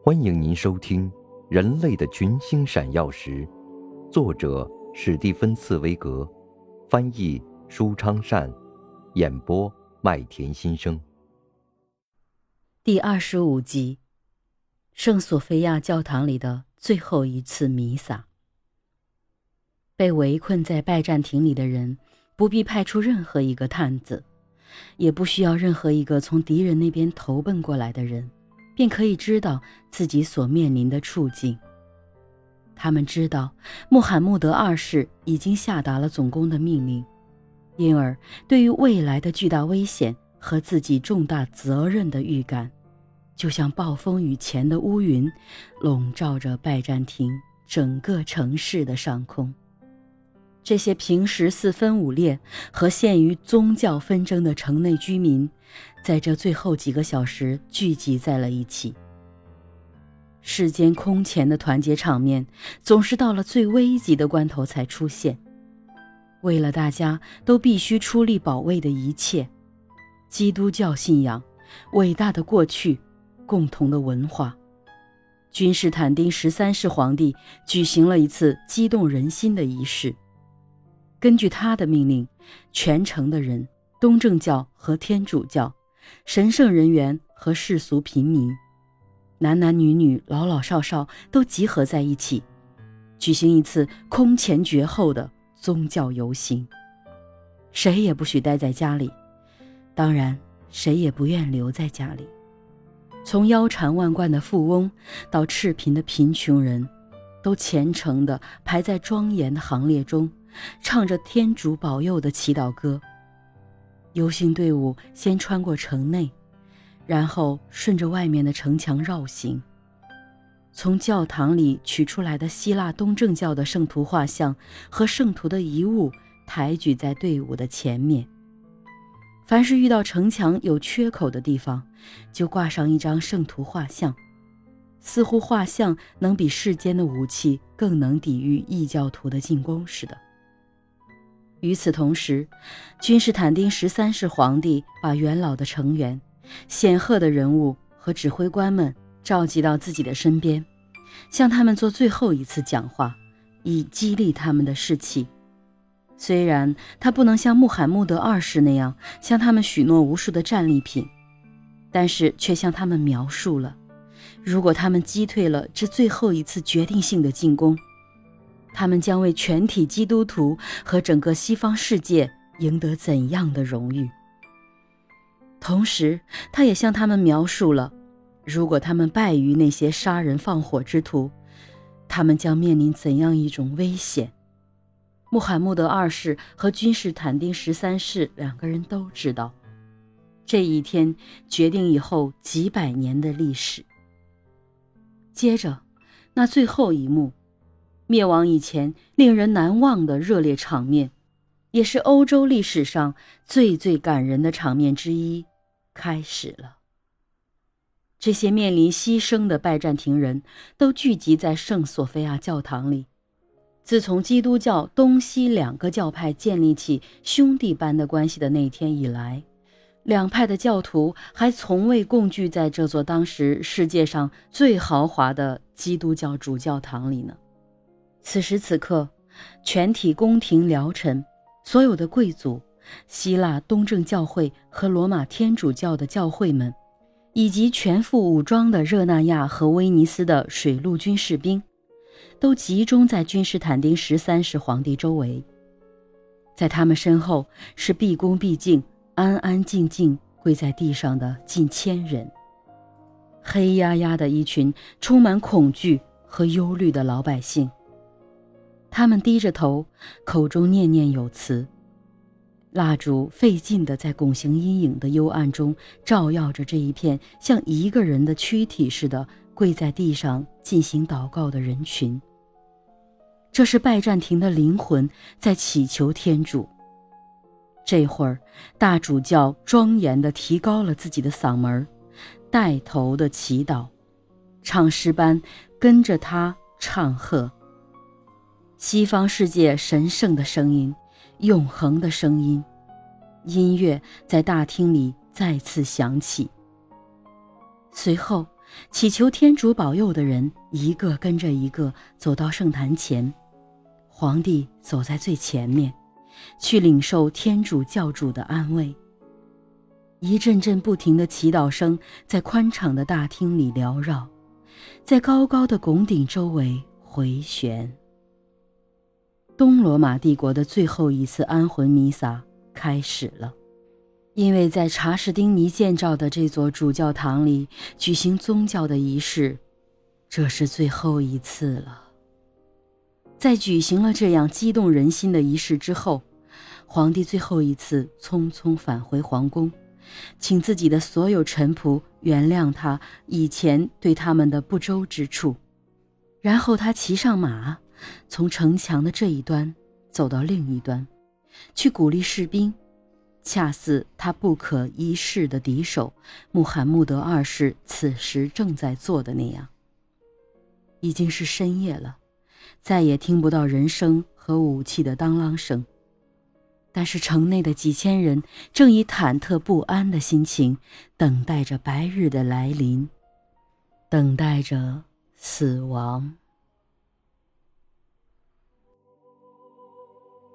欢迎您收听《人类的群星闪耀时》，作者史蒂芬·茨威格，翻译舒昌善，演播麦田心声。第二十五集，圣索菲亚教堂里的最后一次弥撒。被围困在拜占庭里的人，不必派出任何一个探子，也不需要任何一个从敌人那边投奔过来的人。便可以知道自己所面临的处境。他们知道穆罕默德二世已经下达了总攻的命令，因而对于未来的巨大危险和自己重大责任的预感，就像暴风雨前的乌云，笼罩着拜占庭整个城市的上空。这些平时四分五裂和陷于宗教纷争的城内居民，在这最后几个小时聚集在了一起。世间空前的团结场面，总是到了最危急的关头才出现。为了大家都必须出力保卫的一切——基督教信仰、伟大的过去、共同的文化，君士坦丁十三世皇帝举行了一次激动人心的仪式。根据他的命令，全城的人，东正教和天主教，神圣人员和世俗平民，男男女女、老老少少都集合在一起，举行一次空前绝后的宗教游行。谁也不许待在家里，当然，谁也不愿留在家里。从腰缠万贯的富翁到赤贫的贫穷人，都虔诚地排在庄严的行列中。唱着天主保佑的祈祷歌。游行队伍先穿过城内，然后顺着外面的城墙绕行。从教堂里取出来的希腊东正教的圣徒画像和圣徒的遗物抬举在队伍的前面。凡是遇到城墙有缺口的地方，就挂上一张圣徒画像，似乎画像能比世间的武器更能抵御异教徒的进攻似的。与此同时，君士坦丁十三世皇帝把元老的成员、显赫的人物和指挥官们召集到自己的身边，向他们做最后一次讲话，以激励他们的士气。虽然他不能像穆罕默德二世那样向他们许诺无数的战利品，但是却向他们描述了，如果他们击退了这最后一次决定性的进攻。他们将为全体基督徒和整个西方世界赢得怎样的荣誉？同时，他也向他们描述了，如果他们败于那些杀人放火之徒，他们将面临怎样一种危险。穆罕默德二世和君士坦丁十三世两个人都知道，这一天决定以后几百年的历史。接着，那最后一幕。灭亡以前令人难忘的热烈场面，也是欧洲历史上最最感人的场面之一，开始了。这些面临牺牲的拜占庭人都聚集在圣索菲亚教堂里。自从基督教东西两个教派建立起兄弟般的关系的那天以来，两派的教徒还从未共聚在这座当时世界上最豪华的基督教主教堂里呢。此时此刻，全体宫廷僚臣、所有的贵族、希腊东正教会和罗马天主教的教会们，以及全副武装的热那亚和威尼斯的水陆军士兵，都集中在君士坦丁十三世皇帝周围。在他们身后是毕恭毕敬、安安静静跪在地上的近千人，黑压压的一群充满恐惧和忧虑的老百姓。他们低着头，口中念念有词。蜡烛费劲地在拱形阴影的幽暗中照耀着这一片像一个人的躯体似的跪在地上进行祷告的人群。这是拜占庭的灵魂在祈求天主。这会儿，大主教庄严地提高了自己的嗓门，带头的祈祷，唱诗班跟着他唱和。西方世界神圣的声音，永恒的声音，音乐在大厅里再次响起。随后，祈求天主保佑的人一个跟着一个走到圣坛前，皇帝走在最前面，去领受天主教主的安慰。一阵阵不停的祈祷声在宽敞的大厅里缭绕，在高高的拱顶周围回旋。东罗马帝国的最后一次安魂弥撒开始了。因为在查士丁尼建造的这座主教堂里举行宗教的仪式，这是最后一次了。在举行了这样激动人心的仪式之后，皇帝最后一次匆匆返回皇宫，请自己的所有臣仆原谅他以前对他们的不周之处，然后他骑上马，从城墙的这一端走到另一端，去鼓励士兵。恰似他不可一世的敌手穆罕默德二世此时正在做的那样。已经是深夜了，再也听不到人声和武器的当啷声，但是城内的几千人正以忐忑不安的心情等待着白日的来临，等待着死亡。